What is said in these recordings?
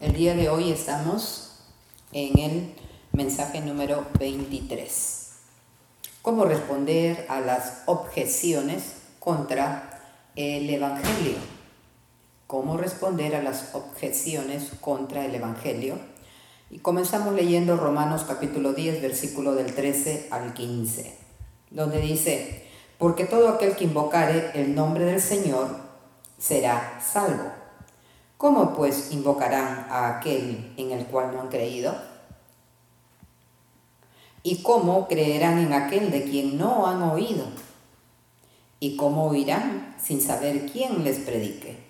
El día de hoy estamos en el mensaje número 23. ¿Cómo responder a las objeciones contra el Evangelio? ¿Cómo responder a las objeciones contra el Evangelio? Y comenzamos leyendo Romanos capítulo 10, versículo del 13 al 15, donde dice, porque todo aquel que invocare el nombre del Señor será salvo. ¿Cómo pues invocarán a aquel en el cual no han creído? ¿Y cómo creerán en aquel de quien no han oído? ¿Y cómo oirán sin saber quién les predique?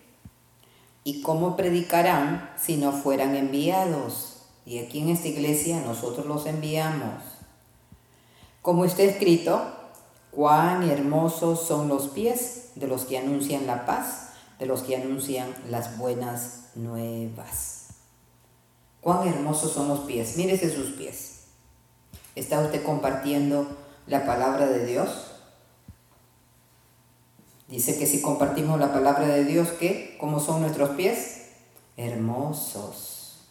¿Y cómo predicarán si no fueran enviados? Y aquí en esta iglesia nosotros los enviamos. Como está escrito, cuán hermosos son los pies de los que anuncian la paz de los que anuncian las buenas nuevas. Cuán hermosos son los pies. Mírese sus pies. ¿Está usted compartiendo la palabra de Dios? Dice que si compartimos la palabra de Dios, ¿qué? ¿Cómo son nuestros pies? Hermosos.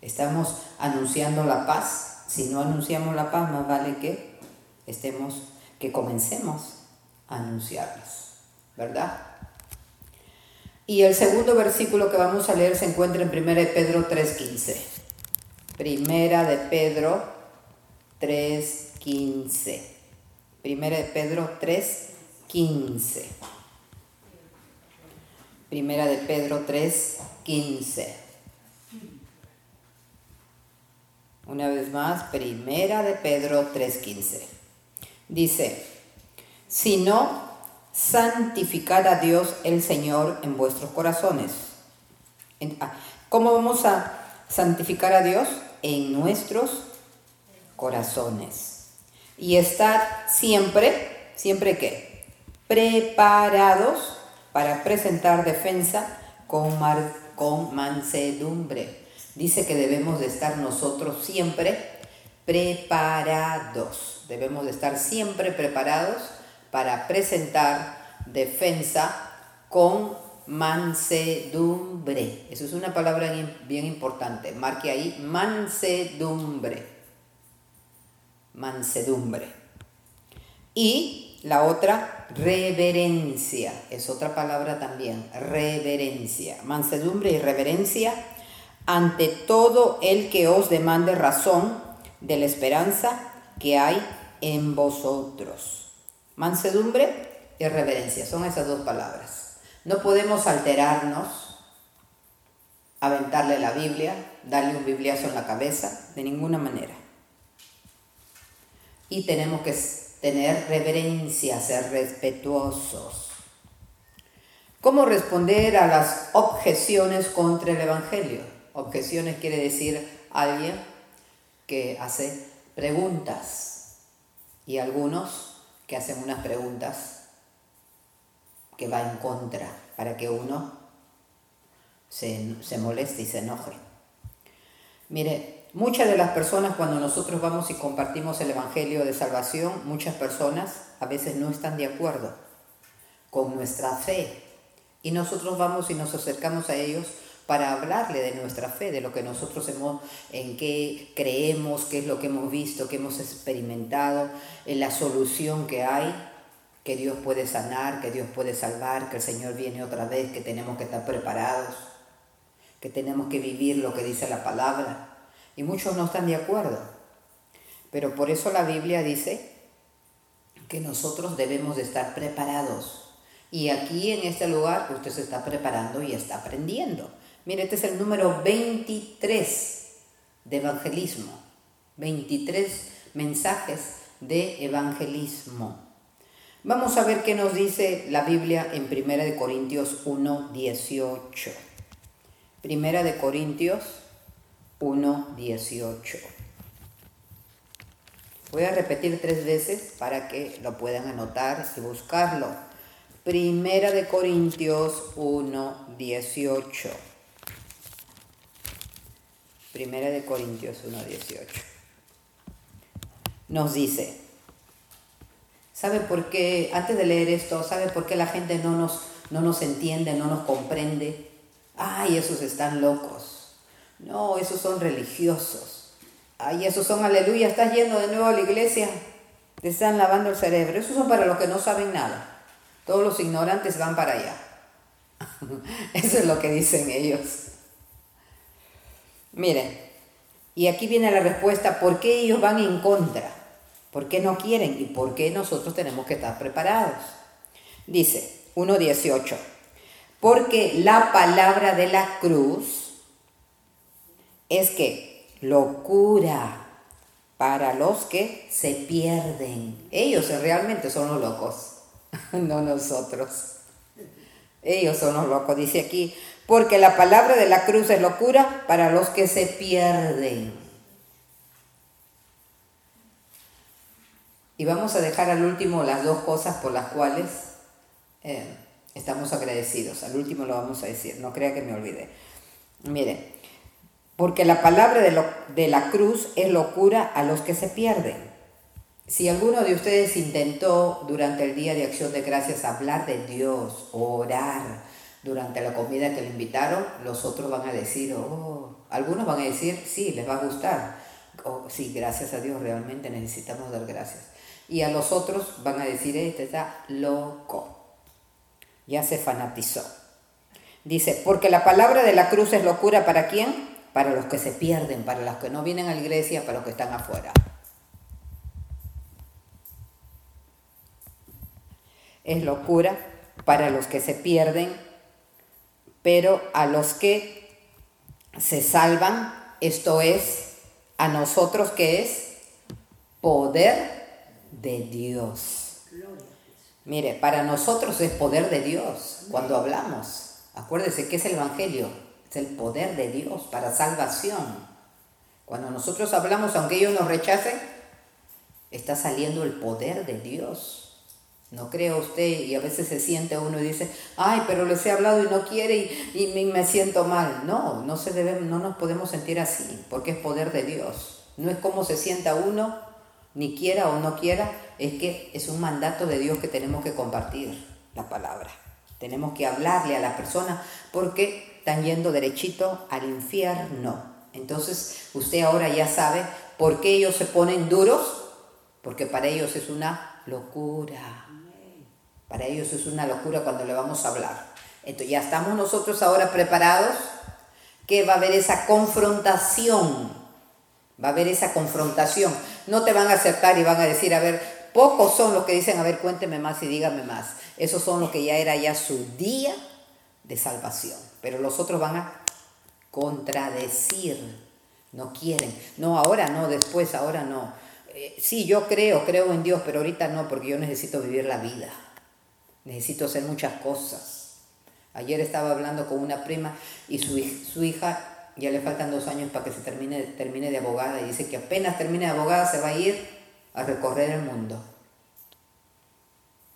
Estamos anunciando la paz. Si no anunciamos la paz, más vale que estemos, que comencemos a anunciarlas. ¿Verdad? Y el segundo versículo que vamos a leer se encuentra en 1 de Pedro 3.15. Primera de Pedro 3.15. Primera de Pedro 3.15. Primera de Pedro 3.15. Una vez más, Primera de Pedro 3.15. Dice, si no santificar a Dios el Señor en vuestros corazones. Ah, ¿Cómo vamos a santificar a Dios? En nuestros corazones. Y estar siempre, siempre qué? Preparados para presentar defensa con, con mansedumbre. Dice que debemos de estar nosotros siempre preparados. Debemos de estar siempre preparados para presentar defensa con mansedumbre. Eso es una palabra bien importante. Marque ahí mansedumbre. Mansedumbre. Y la otra, reverencia. Es otra palabra también. Reverencia. Mansedumbre y reverencia ante todo el que os demande razón de la esperanza que hay en vosotros. Mansedumbre y reverencia, son esas dos palabras. No podemos alterarnos, aventarle la Biblia, darle un bibliazo en la cabeza, de ninguna manera. Y tenemos que tener reverencia, ser respetuosos. ¿Cómo responder a las objeciones contra el Evangelio? Objeciones quiere decir alguien que hace preguntas y algunos que hacen unas preguntas que va en contra para que uno se, se moleste y se enoje. Mire, muchas de las personas cuando nosotros vamos y compartimos el Evangelio de Salvación, muchas personas a veces no están de acuerdo con nuestra fe. Y nosotros vamos y nos acercamos a ellos para hablarle de nuestra fe, de lo que nosotros hemos, en qué creemos, qué es lo que hemos visto, qué hemos experimentado, en la solución que hay, que Dios puede sanar, que Dios puede salvar, que el Señor viene otra vez, que tenemos que estar preparados, que tenemos que vivir lo que dice la palabra. Y muchos no están de acuerdo. Pero por eso la Biblia dice que nosotros debemos de estar preparados. Y aquí en este lugar usted se está preparando y está aprendiendo. Mire, este es el número 23 de evangelismo. 23 mensajes de evangelismo. Vamos a ver qué nos dice la Biblia en 1 Corintios 1, 18. Primera de Corintios 1, 18. Voy a repetir tres veces para que lo puedan anotar y buscarlo. Primera de Corintios 1, 18. Primera de Corintios 1.18. Nos dice, ¿sabe por qué, antes de leer esto, ¿sabe por qué la gente no nos, no nos entiende, no nos comprende? Ay, esos están locos. No, esos son religiosos. Ay, esos son aleluya, estás yendo de nuevo a la iglesia. Te están lavando el cerebro. Esos son para los que no saben nada. Todos los ignorantes van para allá. Eso es lo que dicen ellos. Miren, y aquí viene la respuesta, ¿por qué ellos van en contra? ¿Por qué no quieren? ¿Y por qué nosotros tenemos que estar preparados? Dice 1.18, porque la palabra de la cruz es que locura para los que se pierden. Ellos realmente son los locos, no nosotros. Ellos son los locos, dice aquí, porque la palabra de la cruz es locura para los que se pierden. Y vamos a dejar al último las dos cosas por las cuales eh, estamos agradecidos. Al último lo vamos a decir, no crea que me olvide. Mire, porque la palabra de, de la cruz es locura a los que se pierden. Si alguno de ustedes intentó durante el día de acción de gracias hablar de Dios, orar, durante la comida que le invitaron, los otros van a decir, oh, algunos van a decir, sí, les va a gustar. Oh, sí, gracias a Dios, realmente necesitamos dar gracias. Y a los otros van a decir, este está loco. Ya se fanatizó. Dice, porque la palabra de la cruz es locura para quién? Para los que se pierden, para los que no vienen a la iglesia, para los que están afuera. Es locura para los que se pierden pero a los que se salvan, esto es, a nosotros que es poder de Dios. Mire, para nosotros es poder de Dios cuando hablamos. Acuérdese que es el Evangelio, es el poder de Dios para salvación. Cuando nosotros hablamos, aunque ellos nos rechacen, está saliendo el poder de Dios. No crea usted y a veces se siente uno y dice, ay, pero les he hablado y no quiere y, y me siento mal. No, no, se debe, no nos podemos sentir así, porque es poder de Dios. No es como se sienta uno, ni quiera o no quiera, es que es un mandato de Dios que tenemos que compartir la palabra. Tenemos que hablarle a las personas porque están yendo derechito al infierno. Entonces usted ahora ya sabe por qué ellos se ponen duros, porque para ellos es una locura. Para ellos es una locura cuando le vamos a hablar. Entonces ya estamos nosotros ahora preparados que va a haber esa confrontación. Va a haber esa confrontación. No te van a aceptar y van a decir, a ver, pocos son los que dicen, a ver, cuénteme más y dígame más. Esos son los que ya era ya su día de salvación. Pero los otros van a contradecir. No quieren. No, ahora no, después, ahora no. Eh, sí, yo creo, creo en Dios, pero ahorita no, porque yo necesito vivir la vida necesito hacer muchas cosas. Ayer estaba hablando con una prima y su, su hija ya le faltan dos años para que se termine, termine de abogada y dice que apenas termine de abogada se va a ir a recorrer el mundo.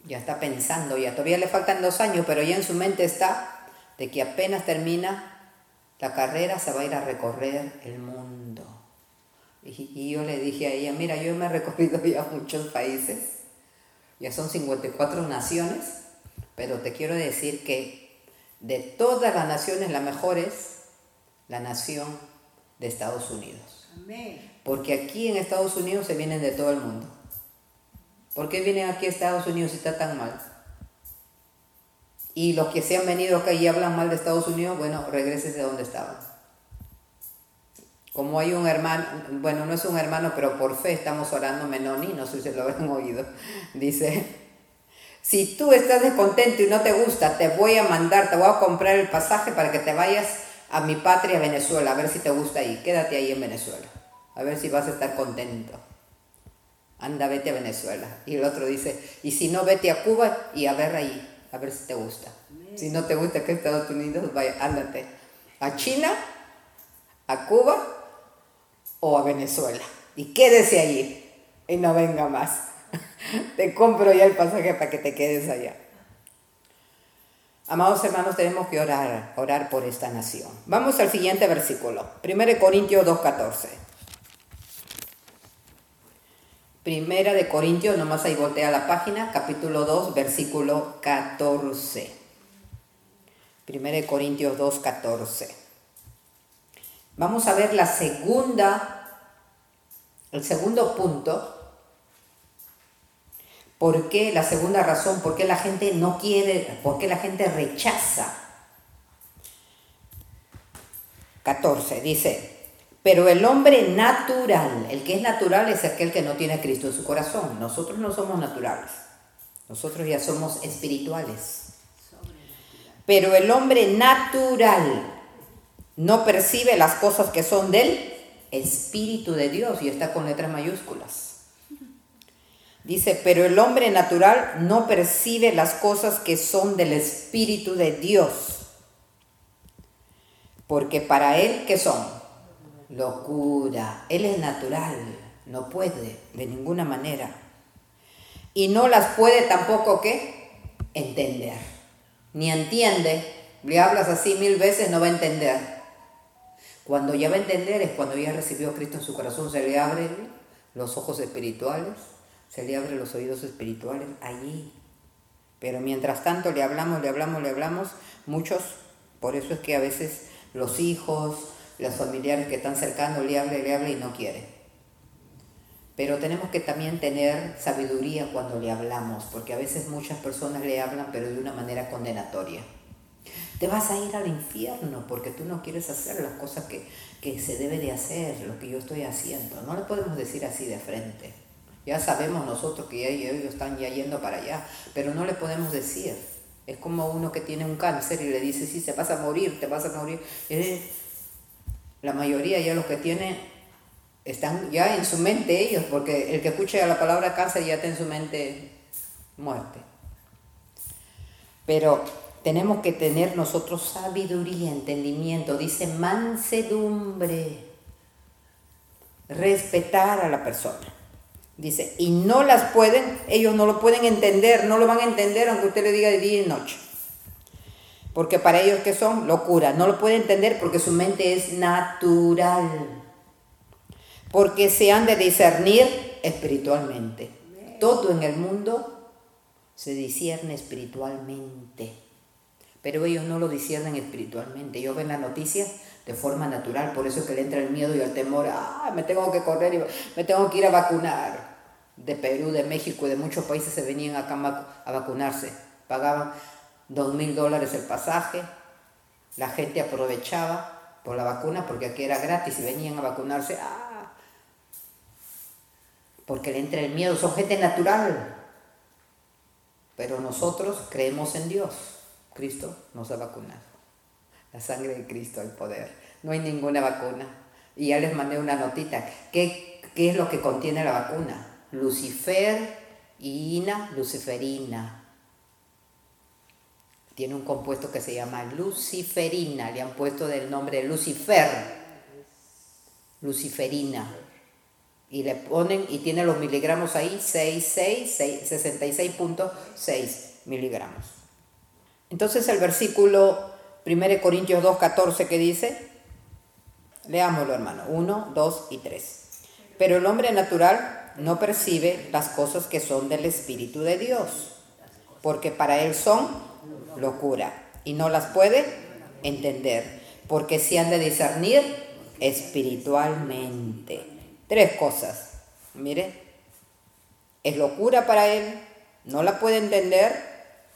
Ya está pensando, ya todavía le faltan dos años, pero ya en su mente está de que apenas termina la carrera se va a ir a recorrer el mundo. Y, y yo le dije a ella, mira, yo me he recorrido ya muchos países ya son 54 naciones, pero te quiero decir que de todas las naciones la mejor es la nación de Estados Unidos. Porque aquí en Estados Unidos se vienen de todo el mundo. ¿Por qué vienen aquí a Estados Unidos si está tan mal? Y los que se han venido acá y hablan mal de Estados Unidos, bueno, regreses de donde estaban. Como hay un hermano, bueno, no es un hermano, pero por fe estamos orando Menoni, no sé si lo habrán oído, dice, si tú estás descontento y no te gusta, te voy a mandar, te voy a comprar el pasaje para que te vayas a mi patria, Venezuela, a ver si te gusta ahí, quédate ahí en Venezuela, a ver si vas a estar contento. Anda, vete a Venezuela. Y el otro dice, y si no, vete a Cuba y a ver ahí, a ver si te gusta. Si no te gusta que Estados Unidos, vaya, ándate. A China, a Cuba o a Venezuela. Y quédese allí y no venga más. te compro ya el pasaje para que te quedes allá. Amados hermanos, tenemos que orar, orar por esta nación. Vamos al siguiente versículo, 1 Corintios 2.14. Primera de Corintios, nomás ahí voltea la página, capítulo 2, versículo 14. Primera de Corintios 2, 14. Vamos a ver la segunda, el segundo punto. ¿Por qué? La segunda razón, ¿por qué la gente no quiere, por qué la gente rechaza? 14, dice, pero el hombre natural, el que es natural es aquel que no tiene a Cristo en su corazón. Nosotros no somos naturales, nosotros ya somos espirituales. Pero el hombre natural no percibe las cosas que son del Espíritu de Dios y está con letras mayúsculas. Dice, pero el hombre natural no percibe las cosas que son del Espíritu de Dios. Porque para él, ¿qué son? locura. Él es natural, no puede de ninguna manera. Y no las puede tampoco ¿qué? entender. Ni entiende. Le hablas así mil veces, no va a entender. Cuando ya va a entender es cuando ya recibió a Cristo en su corazón, se le abren los ojos espirituales, se le abren los oídos espirituales allí. Pero mientras tanto le hablamos, le hablamos, le hablamos, muchos, por eso es que a veces los hijos, los familiares que están cercanos le habla, le habla y no quiere. Pero tenemos que también tener sabiduría cuando le hablamos, porque a veces muchas personas le hablan, pero de una manera condenatoria. Te vas a ir al infierno porque tú no quieres hacer las cosas que, que se debe de hacer, lo que yo estoy haciendo. No le podemos decir así de frente. Ya sabemos nosotros que ya ellos están ya yendo para allá, pero no le podemos decir. Es como uno que tiene un cáncer y le dice, sí, se vas a morir, te vas a morir. La mayoría ya los que tienen están ya en su mente ellos, porque el que escucha la palabra cáncer ya está en su mente muerte. Pero tenemos que tener nosotros sabiduría, entendimiento, dice mansedumbre, respetar a la persona. Dice, y no las pueden, ellos no lo pueden entender, no lo van a entender aunque usted le diga de día y noche. Porque para ellos que son locura, no lo pueden entender porque su mente es natural, porque se han de discernir espiritualmente. Todo en el mundo se discierne espiritualmente, pero ellos no lo disciernen espiritualmente. Ellos ven las noticias de forma natural, por eso es que le entra el miedo y el temor, ah, me tengo que correr y me tengo que ir a vacunar. De Perú, de México y de muchos países se venían acá a vacunarse, pagaban dos mil dólares el pasaje, la gente aprovechaba por la vacuna porque aquí era gratis y venían a vacunarse, ¡ah! porque le entra el miedo, son gente natural, pero nosotros creemos en Dios, Cristo nos ha vacunado, la sangre de Cristo, el poder, no hay ninguna vacuna. Y ya les mandé una notita, ¿qué, qué es lo que contiene la vacuna? Lucifer, ina, luciferina, tiene un compuesto que se llama luciferina, le han puesto del nombre Lucifer, luciferina. Y le ponen, y tiene los miligramos ahí, 66.6 miligramos. Entonces el versículo 1 Corintios 2.14 que dice, leámoslo hermano, 1, 2 y 3. Pero el hombre natural no percibe las cosas que son del Espíritu de Dios, porque para él son locura y no las puede entender, porque se han de discernir espiritualmente. Tres cosas. Mire, es locura para él, no la puede entender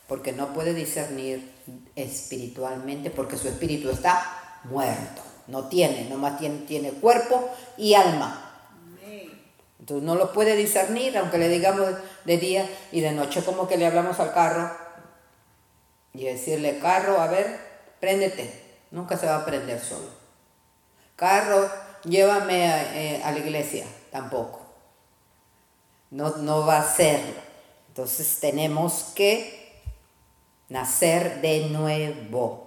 porque no puede discernir espiritualmente, porque su espíritu está muerto. No tiene, nomás tiene, tiene cuerpo y alma. Entonces no lo puede discernir, aunque le digamos de día y de noche, como que le hablamos al carro, y decirle, carro, a ver, préndete. Nunca se va a prender solo. Carro, llévame a, eh, la iglesia. Tampoco. No, no va a ser. Entonces tenemos que nacer de nuevo.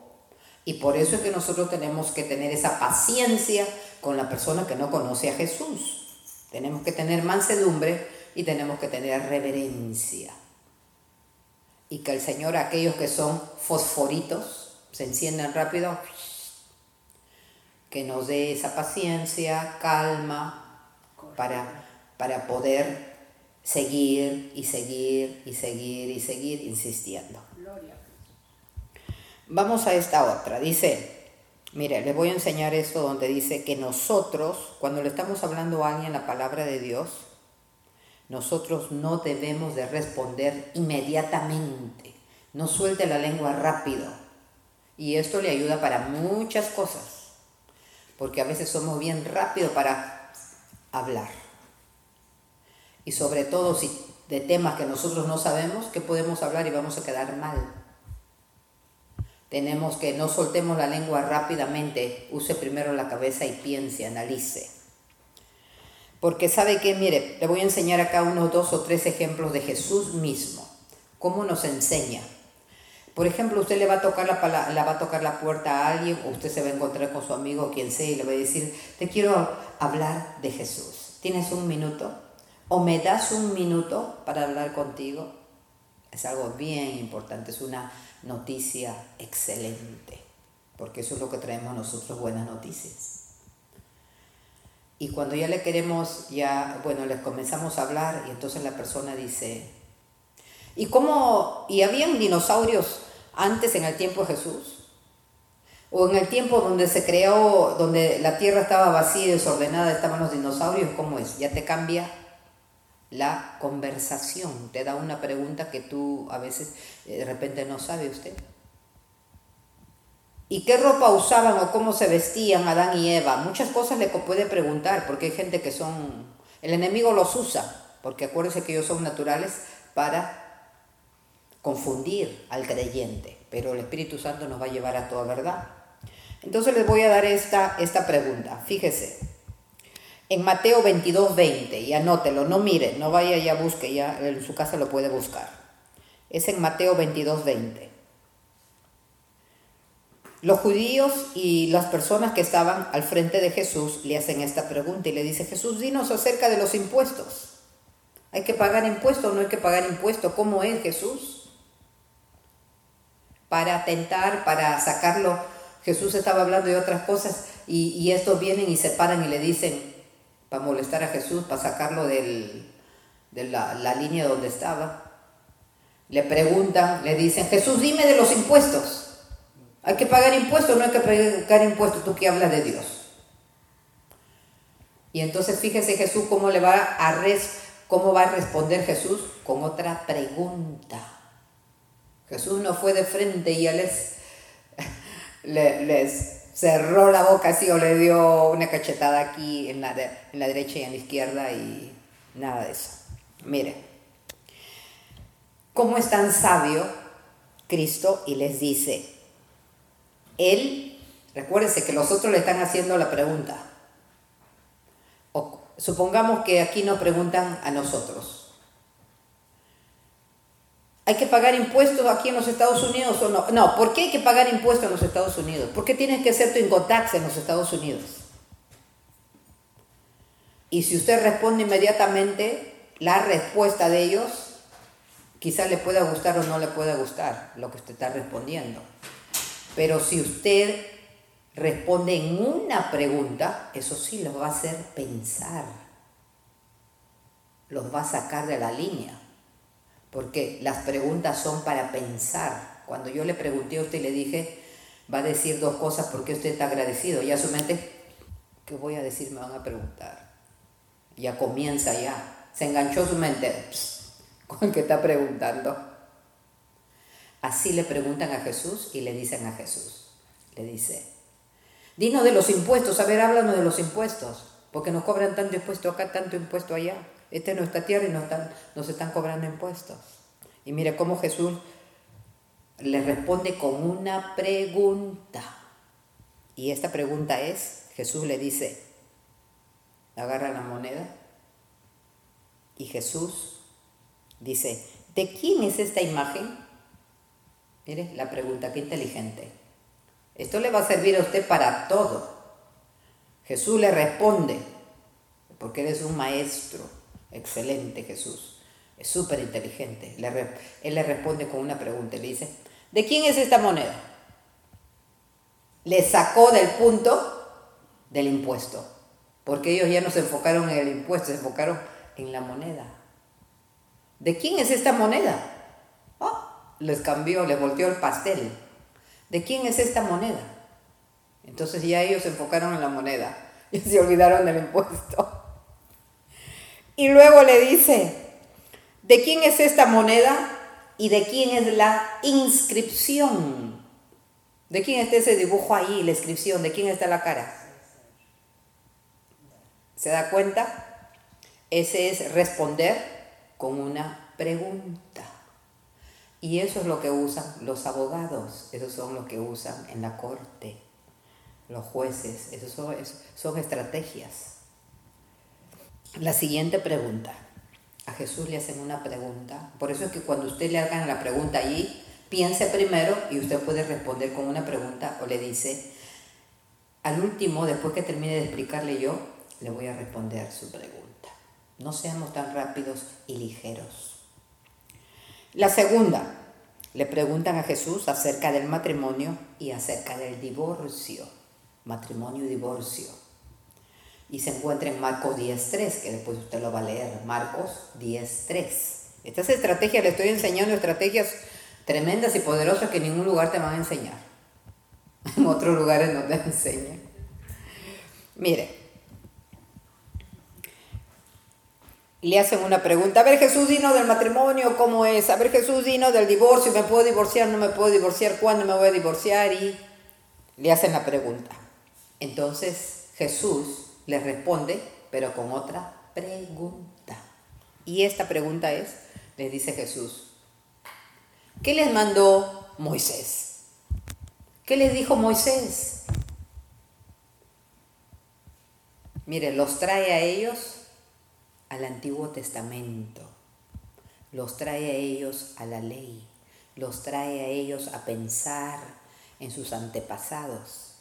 Y por eso es que nosotros tenemos que tener esa paciencia con la persona que no conoce a Jesús. Tenemos que tener mansedumbre y tenemos que tener reverencia y que el Señor, aquellos que son fosforitos, se enciendan rápido, que nos dé esa paciencia, calma, para, para poder seguir y seguir y seguir y seguir insistiendo. Vamos a esta otra. Dice, Mire, les voy a enseñar esto donde dice que nosotros, cuando le estamos hablando a alguien la palabra de Dios, nosotros no debemos de responder inmediatamente. No suelte la lengua rápido. Y esto le ayuda para muchas cosas. Porque a veces somos bien rápidos para hablar. Y sobre todo si de temas que nosotros no sabemos, que podemos hablar y vamos a quedar mal. Tenemos que no soltemos la lengua rápidamente, use primero la cabeza y piense, analice. Porque sabe que, mire, le voy a enseñar acá unos dos o tres ejemplos de Jesús mismo, cómo nos enseña. Por ejemplo, usted le va a tocar la, la va a tocar la puerta a alguien, o usted se va a encontrar con su amigo, quien sea, y le va a decir, te quiero hablar de Jesús. ¿Tienes un minuto? ¿O me das un minuto para hablar contigo? Es algo bien importante, es una noticia excelente, porque eso es lo que traemos nosotros, buenas noticias. Y cuando ya le queremos, ya, bueno, les comenzamos a hablar y entonces la persona dice, ¿y cómo, y habían dinosaurios antes en el tiempo de Jesús? O en el tiempo donde se creó, donde la tierra estaba vacía y desordenada, estaban los dinosaurios, ¿cómo es? Ya te cambia la conversación, te da una pregunta que tú a veces eh, de repente no sabe usted. ¿Y qué ropa usaban o cómo se vestían Adán y Eva? Muchas cosas le puede preguntar, porque hay gente que son... El enemigo los usa, porque acuérdense que ellos son naturales para confundir al creyente, pero el Espíritu Santo nos va a llevar a toda verdad. Entonces les voy a dar esta, esta pregunta. Fíjese, en Mateo 22, 20, y anótelo, no mire, no vaya ya busque, ya en su casa lo puede buscar. Es en Mateo 22, 20. Los judíos y las personas que estaban al frente de Jesús le hacen esta pregunta y le dice, Jesús, dinos acerca de los impuestos. ¿Hay que pagar impuestos o no hay que pagar impuestos? ¿Cómo es Jesús? Para atentar, para sacarlo, Jesús estaba hablando de otras cosas y, y estos vienen y se paran y le dicen, para molestar a Jesús, para sacarlo de la, línea donde estaba. Le preguntan, le dicen, Jesús, dime de los impuestos. ¿Hay que pagar impuestos o no hay que pagar impuestos? Tú que hablas de Dios. Y entonces fíjese Jesús cómo le va a cómo va a responder Jesús con otra pregunta. Jesús no fue de frente y él les, les cerró la boca así o le dio una cachetada aquí en la, en la derecha y en la izquierda y nada de eso. Mire, ¿cómo es tan sabio Cristo y les dice, Él, recuérdense que los otros le están haciendo la pregunta. O, supongamos que aquí nos preguntan a nosotros. ¿Hay que pagar impuestos aquí en los Estados Unidos o no? No, ¿por qué hay que pagar impuestos en los Estados Unidos? ¿Por qué tienes que hacer tu incotax en los Estados Unidos? Y si usted responde inmediatamente, la respuesta de ellos quizás le pueda gustar o no le pueda gustar lo que usted está respondiendo. Pero si usted responde en una pregunta, eso sí los va a hacer pensar, los va a sacar de la línea porque las preguntas son para pensar. Cuando yo le pregunté a usted y le dije, va a decir dos cosas porque usted está agradecido, ya su mente, ¿qué voy a decir? Me van a preguntar. Ya comienza ya. Se enganchó su mente con el que está preguntando. Así le preguntan a Jesús y le dicen a Jesús. Le dice, dinos de los impuestos, a ver, háblanos de los impuestos, porque nos cobran tanto impuesto acá, tanto impuesto allá. Esta es nuestra tierra y nos están, están cobrando impuestos. Y mire cómo Jesús le responde con una pregunta. Y esta pregunta es, Jesús le dice, agarra la moneda y Jesús dice, ¿de quién es esta imagen? Mire la pregunta, qué inteligente. Esto le va a servir a usted para todo. Jesús le responde, porque eres un maestro. Excelente Jesús. Es súper inteligente. Él le responde con una pregunta. Le dice, ¿de quién es esta moneda? Le sacó del punto del impuesto. Porque ellos ya no se enfocaron en el impuesto, se enfocaron en la moneda. ¿De quién es esta moneda? Oh, les cambió, les volteó el pastel. ¿De quién es esta moneda? Entonces ya ellos se enfocaron en la moneda y se olvidaron del impuesto. Y luego le dice, ¿de quién es esta moneda y de quién es la inscripción? ¿De quién está ese dibujo ahí, la inscripción? ¿De quién está la cara? ¿Se da cuenta? Ese es responder con una pregunta. Y eso es lo que usan los abogados, esos son los que usan en la corte, los jueces, esos son, son estrategias. La siguiente pregunta. A Jesús le hacen una pregunta. Por eso es que cuando usted le hagan la pregunta allí, piense primero y usted puede responder con una pregunta o le dice, al último, después que termine de explicarle yo, le voy a responder su pregunta. No seamos tan rápidos y ligeros. La segunda, le preguntan a Jesús acerca del matrimonio y acerca del divorcio. Matrimonio y divorcio y se encuentra en Marcos 10.3, que después usted lo va a leer, Marcos 10.3. Estas estrategias, le estoy enseñando estrategias tremendas y poderosas que ningún lugar te van a enseñar. En otros lugares no te enseñan. Mire, le hacen una pregunta, a ver Jesús, dino del matrimonio, ¿cómo es? A ver Jesús, dino del divorcio, ¿me puedo divorciar? ¿No me puedo divorciar? ¿Cuándo me voy a divorciar? Y le hacen la pregunta. Entonces Jesús le responde, pero con otra pregunta. Y esta pregunta es, les dice Jesús, ¿qué les mandó Moisés? ¿Qué les dijo Moisés? Mire, los trae a ellos al Antiguo Testamento, los trae a ellos a la ley, los trae a ellos a pensar en sus antepasados,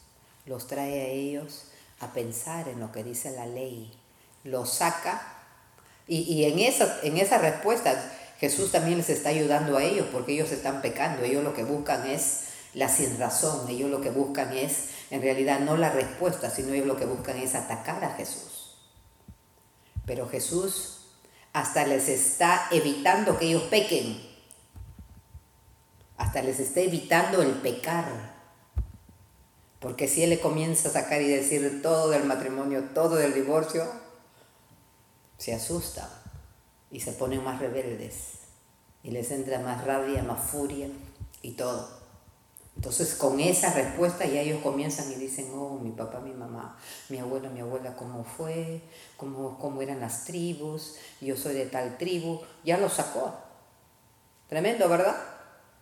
los trae a ellos a pensar en lo que dice la ley, lo saca y, en, esa, en respuesta Jesús también les está ayudando a ellos porque ellos están pecando, ellos lo que buscan es la sin razón, ellos lo que buscan es en realidad no la respuesta, sino ellos lo que buscan es atacar a Jesús. Pero Jesús hasta les está evitando que ellos pequen, hasta les está evitando el pecar. Porque si él le comienza a sacar y decir todo del matrimonio, todo del divorcio, se asusta y se ponen más rebeldes y les entra más rabia, más furia y todo. Entonces con esa respuesta ya ellos comienzan y dicen, oh, mi papá, mi mamá, mi abuelo, mi abuela, cómo fue, cómo, cómo eran las tribus, yo soy de tal tribu, ya lo sacó. Tremendo, ¿verdad?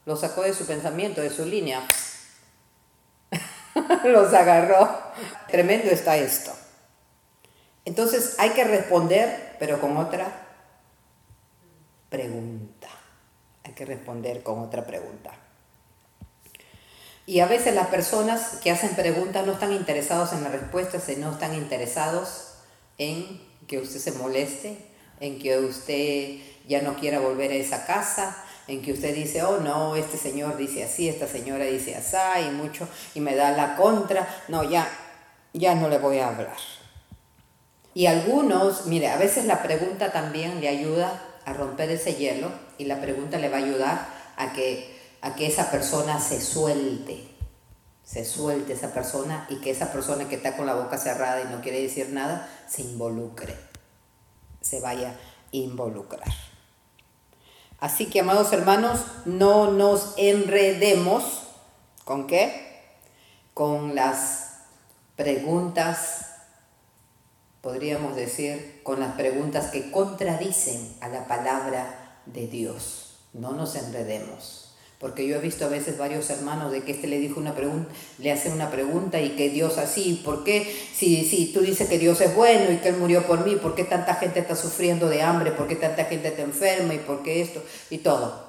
Lo sacó de su pensamiento, de su línea. los agarró. Tremendo está esto. Entonces hay que responder, pero con otra pregunta. Hay que responder con otra pregunta. Y a veces las personas que hacen preguntas no están interesados en la respuesta, sino están interesados en que usted se moleste, en que usted ya no quiera volver a esa casa, en que usted dice, oh no, este señor dice así, esta señora dice así, y mucho, y me da la contra, no, ya, ya no le voy a hablar. Y algunos, mire, a veces la pregunta también le ayuda a romper ese hielo y la pregunta le va a ayudar a que, a que esa persona se suelte, se suelte esa persona y que esa persona que está con la boca cerrada y no quiere decir nada, se involucre, se vaya a involucrar. Así que, amados hermanos, no nos enredemos. ¿Con qué? Con las preguntas, podríamos decir, con las preguntas que contradicen a la palabra de Dios. No nos enredemos. Porque yo he visto a veces varios hermanos de que este le dijo una pregunta, le hace una pregunta y que Dios así, ¿por qué? Si, si tú dices que Dios es bueno y que Él murió por mí, ¿por qué tanta gente está sufriendo de hambre? ¿Por qué tanta gente está enferma? ¿Y por qué esto? Y todo.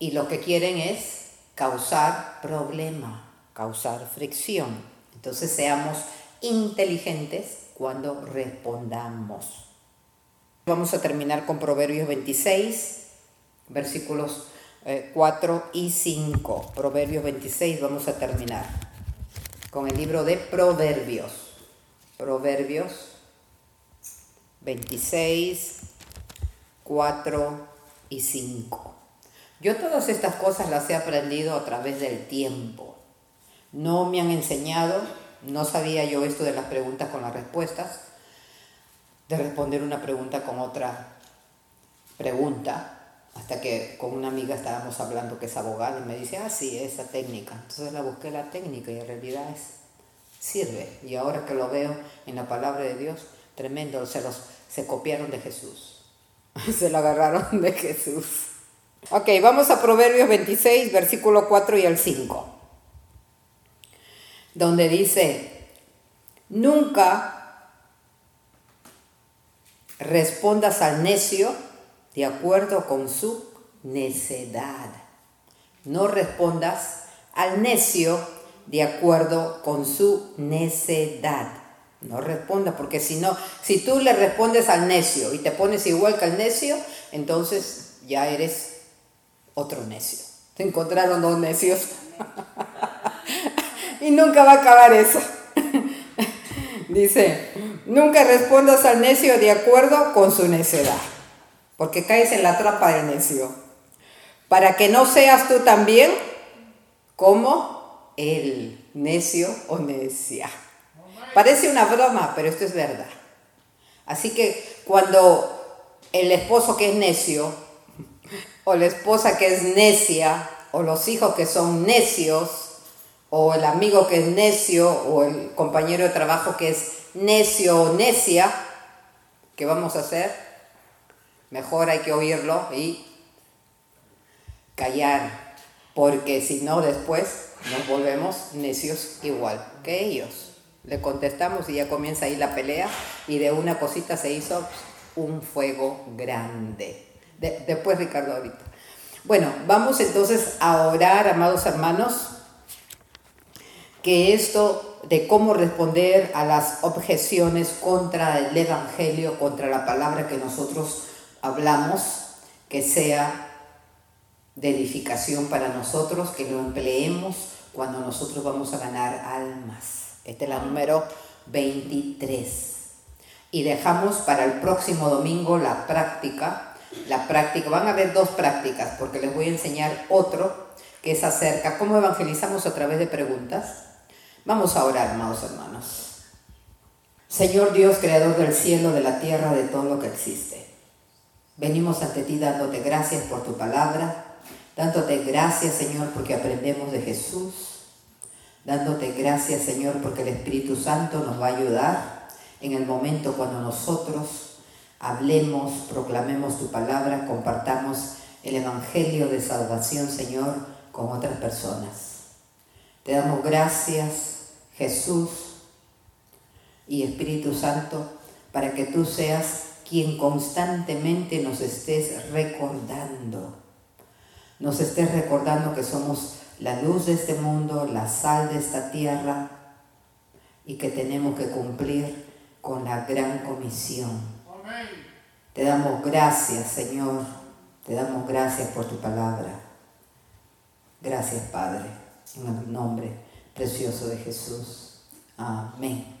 Y lo que quieren es causar problema, causar fricción. Entonces seamos inteligentes cuando respondamos. Vamos a terminar con Proverbios 26 versículos 4 eh, y 5. Proverbios 26, vamos a terminar con el libro de Proverbios. Proverbios 26, 4 y 5. Yo todas estas cosas las he aprendido a través del tiempo. No me han enseñado, no sabía yo esto de las preguntas con las respuestas, de responder una pregunta con otra pregunta, hasta que con una amiga estábamos hablando que es abogada y me dice, ah, sí, esa técnica. Entonces la busqué la técnica y en realidad es, sirve. Y ahora que lo veo en la palabra de Dios, tremendo, se, los, se copiaron de Jesús. se lo agarraron de Jesús. Ok, vamos a Proverbios 26, versículo 4 y el 5, donde dice, nunca respondas al necio de acuerdo con su necedad. No respondas al necio de acuerdo con su necedad. No responda, porque si no, si tú le respondes al necio y te pones igual que al necio, entonces ya eres otro necio. Te encontraron dos necios. y nunca va a acabar eso. Dice, nunca respondas al necio de acuerdo con su necedad porque caes en la trampa del necio. Para que no seas tú también como el necio o necia. Parece una broma, pero esto es verdad. Así que cuando el esposo que es necio, o la esposa que es necia, o los hijos que son necios, o el amigo que es necio, o el compañero de trabajo que es necio o necia, ¿qué vamos a hacer? Mejor hay que oírlo y callar, porque si no después nos volvemos necios igual que ellos. Le contestamos y ya comienza ahí la pelea y de una cosita se hizo un fuego grande. después Ricardo ahorita. Bueno, vamos entonces a orar, amados hermanos, que esto de cómo responder a las objeciones contra el Evangelio, contra la palabra que nosotros hablamos que sea de edificación para nosotros, que lo empleemos cuando nosotros vamos a ganar almas. Esta es la número 23. Y dejamos para el próximo domingo la práctica. La práctica, van a haber dos prácticas porque les voy a enseñar otro que es acerca cómo evangelizamos a través de preguntas. Vamos a orar, amados hermanos. Señor Dios, creador del cielo, de la tierra, de todo lo que existe. Venimos ante ti dándote gracias por tu palabra, dándote gracias Señor porque aprendemos de Jesús, dándote gracias Señor porque el Espíritu Santo nos va a ayudar en el momento cuando nosotros hablemos, proclamemos tu palabra, compartamos el Evangelio de salvación Señor con otras personas. Te damos gracias Jesús y Espíritu Santo para que tú seas quien constantemente nos estés recordando. Nos estés recordando que somos la luz de este mundo, la sal de esta tierra y que tenemos que cumplir con la gran comisión. Te damos gracias, Señor. Te damos gracias por tu palabra. Gracias, Padre, en el nombre precioso de Jesús. Amén.